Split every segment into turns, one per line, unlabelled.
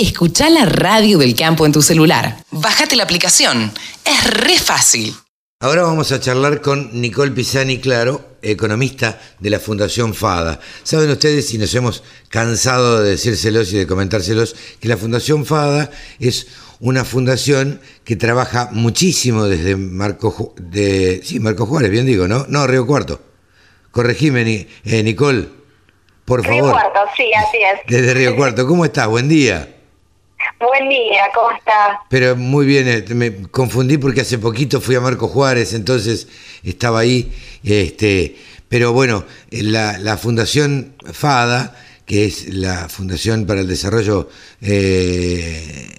Escucha la radio del campo en tu celular. Bájate la aplicación. Es re fácil.
Ahora vamos a charlar con Nicole Pisani Claro, economista de la Fundación FADA. Saben ustedes, y nos hemos cansado de decírselos y de comentárselos, que la Fundación FADA es una fundación que trabaja muchísimo desde Marco, de, sí, Marco Juárez, bien digo, ¿no? No, Río Cuarto. Corregime, eh, Nicole, por favor.
Río Cuarto, sí, así es.
Desde Río Cuarto, ¿cómo estás? Buen día.
Buen día, ¿cómo estás?
Pero muy bien, eh, me confundí porque hace poquito fui a Marco Juárez, entonces estaba ahí. Este, pero bueno, eh, la, la Fundación FADA, que es la Fundación para el Desarrollo eh,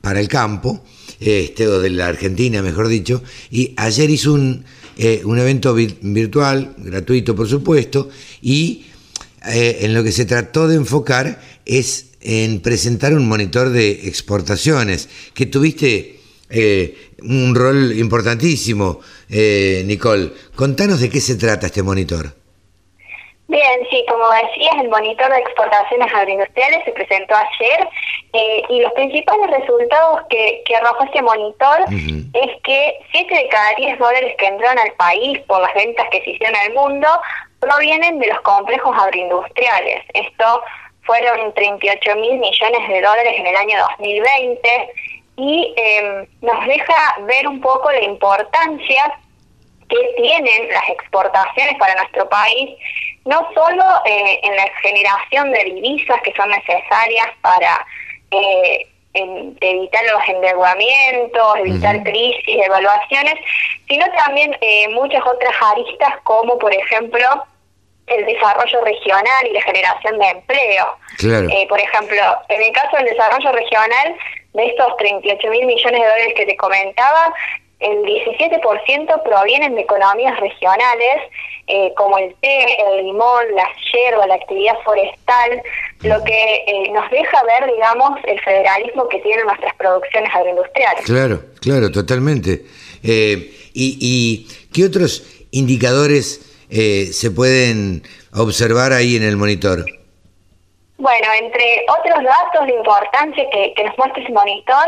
para el Campo, este, o de la Argentina, mejor dicho, y ayer hizo un, un evento virtual, gratuito por supuesto, y en lo que se trató de enfocar es en presentar un monitor de exportaciones, que tuviste eh, un rol importantísimo, eh, Nicole. Contanos de qué se trata este monitor.
Bien, sí, como decías, el monitor de exportaciones agroindustriales se presentó ayer eh, y los principales resultados que, que arrojó este monitor es que 7 de cada 10 dólares que entraron al país por las ventas que se hicieron al mundo provienen de los complejos agroindustriales. Esto fueron 38 mil millones de dólares en el año 2020 y em, nos deja ver un poco la importancia que tienen las exportaciones para nuestro país, no solo eh, en la generación de divisas que son necesarias para eh, evitar los endeudamientos, evitar crisis, evaluaciones, sino también eh, muchas otras aristas como por ejemplo el desarrollo regional y la generación de empleo. Eh, por ejemplo, en el caso del desarrollo regional, de estos 38 mil millones de dólares que te comentaba, el 17% provienen de economías regionales, eh, como el té, el limón, la hierba, la actividad forestal, lo que eh, nos deja ver, digamos, el federalismo que tienen nuestras producciones agroindustriales.
Claro, claro, totalmente. y, ¿Y qué otros indicadores eh, se pueden observar ahí en el monitor?
Bueno, entre otros datos de importancia que, nos muestra ese monitor,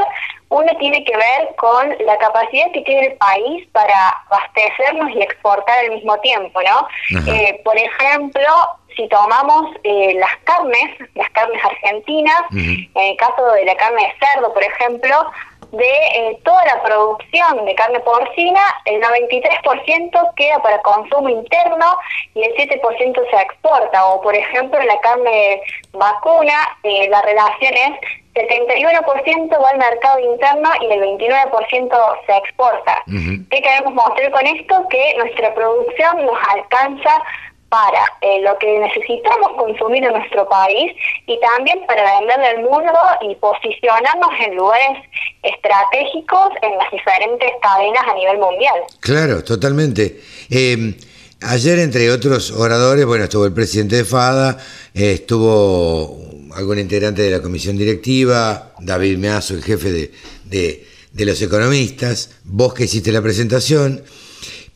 uno tiene que ver con la capacidad que tiene el país para abastecernos y exportar al mismo tiempo, ¿no? Eh, por ejemplo, si tomamos eh, las carnes, las carnes argentinas, en el caso de la carne de cerdo, por ejemplo, de eh, toda la producción de carne porcina, el 93% queda para consumo interno y el 7% se exporta. O, por ejemplo, la carne vacuna, eh, la relación es 71% va al mercado interno y el 29% se exporta. ¿Qué queremos mostrar con esto? Que nuestra producción nos alcanza para eh, lo que necesitamos consumir en nuestro país y también para vender al mundo y posicionarnos en lugares estratégicos en las diferentes cadenas a nivel mundial.
Claro, totalmente. Em, ayer, entre otros oradores, bueno, estuvo el presidente de FADA, eh, estuvo algún integrante de la comisión directiva, David Meazo, el jefe de, de los economistas, vos que hiciste la presentación.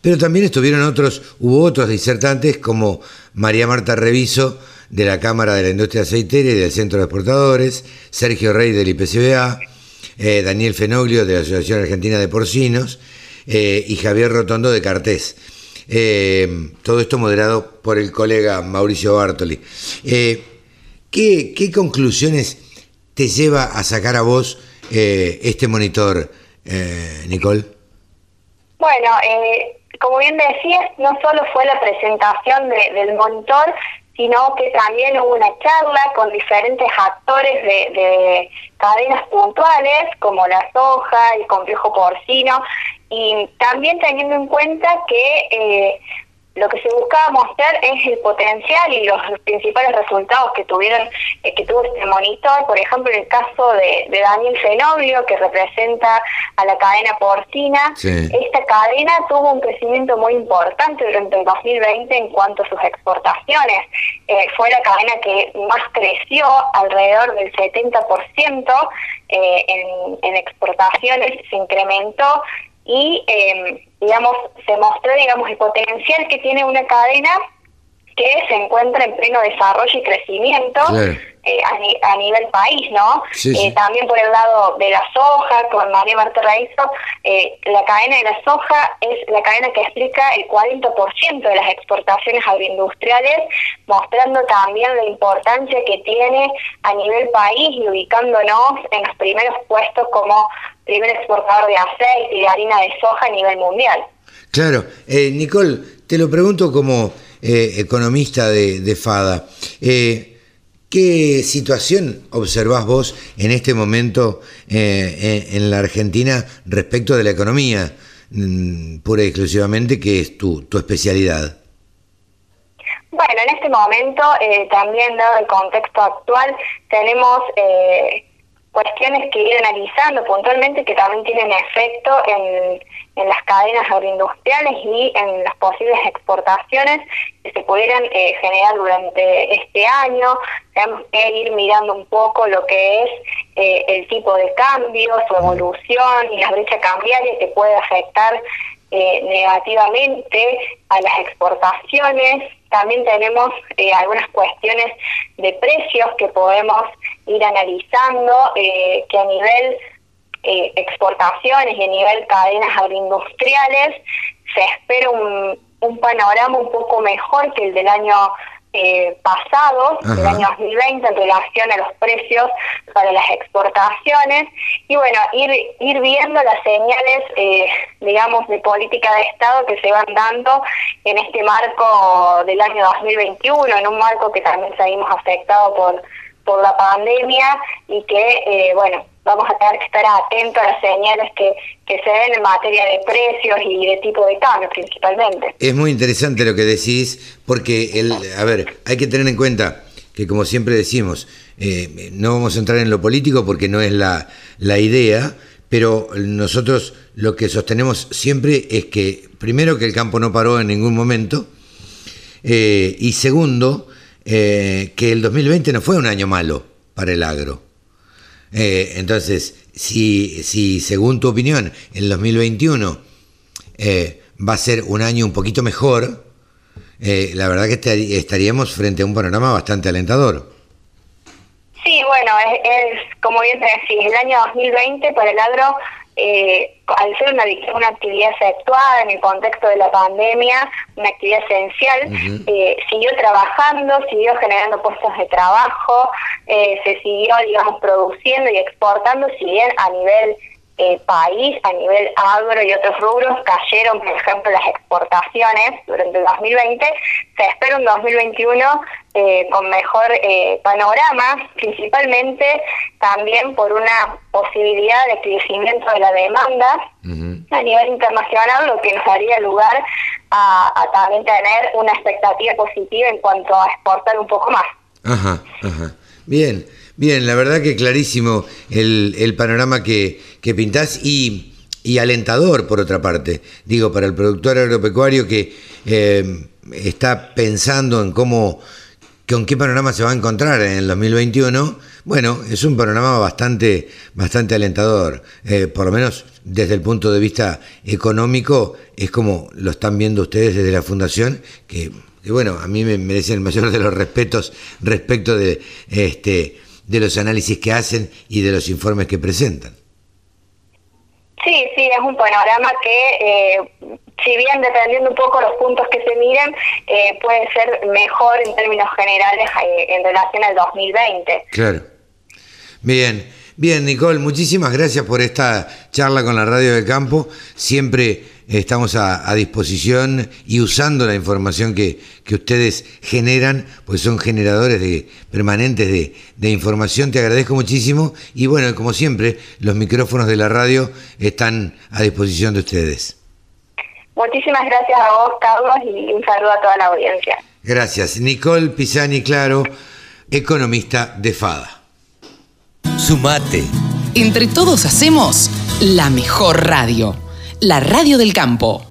Pero también estuvieron otros, hubo otros disertantes como María Marta Reviso de la Cámara de la Industria Aceitera y del Centro de Exportadores, Sergio Rey del IPCBA, eh, Daniel Fenoglio de la Asociación Argentina de Porcinos eh, y Javier Rotondo de Cartés. Eh, todo esto moderado por el colega Mauricio Bartoli. ¿qué, ¿qué, conclusiones te lleva a sacar a vos este monitor, Nicole?
Bueno, como bien decías, no solo fue la presentación del monitor, sino que también hubo una charla con diferentes actores de, cadenas puntuales, como la soja, el complejo porcino, y también teniendo en cuenta que eh, lo que se buscaba mostrar es el potencial y los principales resultados que tuvieron eh, que tuvo este monitor. Por ejemplo en el caso de, Daniel Fenoglio que representa a la cadena porcina. Esta cadena tuvo un crecimiento muy importante durante el 2020 en cuanto a sus exportaciones. Eh, fue la cadena que más creció alrededor del 70% eh, en, en exportaciones. Se incrementó y, eh, digamos, se mostró, digamos, el potencial que tiene una cadena que se encuentra en pleno desarrollo y crecimiento eh, a, nivel país, ¿no? Eh, también por el lado de la soja, con María Marta Raizo, eh, la cadena de la soja es la cadena que explica el 40% de las exportaciones agroindustriales, mostrando también la importancia que tiene a nivel país y ubicándonos en los primeros puestos como primer exportador de aceite y de harina de soja a nivel mundial.
Claro, Nicole, te lo pregunto como economista de, FADA. ¿Qué situación observás vos en este momento eh, en la Argentina respecto de la economía, mm, pura y exclusivamente, que es tu, tu especialidad?
Bueno, en este momento, eh, también dado el contexto actual, tenemos eh, cuestiones que ir analizando puntualmente que también tienen efecto en, en las cadenas agroindustriales y en las posibles exportaciones que se pudieran eh, generar durante este año. Tenemos que ir mirando un poco lo que es eh, el tipo de cambio, su evolución y la brecha cambiaria que puede afectar eh, negativamente a las exportaciones. También tenemos algunas cuestiones de precios que podemos ir analizando, que a nivel eh, exportaciones y a nivel cadenas agroindustriales, se espera un panorama un poco mejor que el del año eh, pasado, el año 2020, en relación a los precios para las exportaciones. Y bueno, ir, ir viendo las señales, eh, digamos, de política de Estado que se van dando en este marco del año 2021, en un marco que también seguimos afectado por por la pandemia y que, eh, bueno, vamos a tener que estar atentos a las señales que, que se ven en materia de precios y de tipo de cambio principalmente.
Es muy interesante lo que decís, porque, el, a ver, hay que tener en cuenta que como siempre decimos, eh, no vamos a entrar en lo político porque no es la, la idea, pero nosotros lo que sostenemos siempre es que, primero, que el campo no paró en ningún momento, eh, y segundo, eh, que el 2020 no fue un año malo para el agro. Eh, entonces, si, si según tu opinión el 2021 eh, va a ser un año un poquito mejor, la verdad que estaríamos frente a un panorama bastante alentador.
Sí, bueno, es, como bien te decís, el año 2020 para el agro eh, al ser una, una actividad efectuada en el contexto de la pandemia, una actividad esencial, eh, siguió trabajando, siguió generando puestos de trabajo, eh, se siguió, digamos, produciendo y exportando, si bien a nivel eh, país, a nivel agro y otros rubros, cayeron, por ejemplo, las exportaciones durante el 2020. Se espera un 2021 eh, con mejor eh, panorama, principalmente también por una posibilidad de crecimiento de la demanda a nivel internacional, lo que nos daría lugar a, a también tener una expectativa positiva en cuanto a exportar un poco más.
Ajá, ajá. Bien. Bien, la verdad que clarísimo el, el panorama que, que pintás y, y, alentador por otra parte. Digo, para el productor agropecuario que eh, está pensando en cómo, con qué panorama se va a encontrar en el 2021, bueno, es un panorama bastante, bastante alentador. Eh, por lo menos desde el punto de vista económico, es como lo están viendo ustedes desde la Fundación, que, bueno, a mí me merecen el mayor de los respetos respecto de este de los análisis que hacen y de los informes que presentan.
Sí, sí, es un panorama que, eh, si bien dependiendo un poco los puntos que se miren, eh, puede ser mejor en términos generales eh, en relación al 2020.
Claro. Bien, bien, Nicole, muchísimas gracias por esta charla con la Radio del Campo. Siempre estamos a, disposición y usando la información que, que, ustedes generan, pues son generadores de, permanentes de, de, información. Te agradezco muchísimo y bueno, como siempre, los micrófonos de la radio están a disposición de ustedes.
Muchísimas gracias a vos, Carlos, y un saludo a toda la audiencia.
Gracias. Nicole Pisani Claro, economista de FADA.
Sumate. Entre todos hacemos la mejor radio la radio del campo.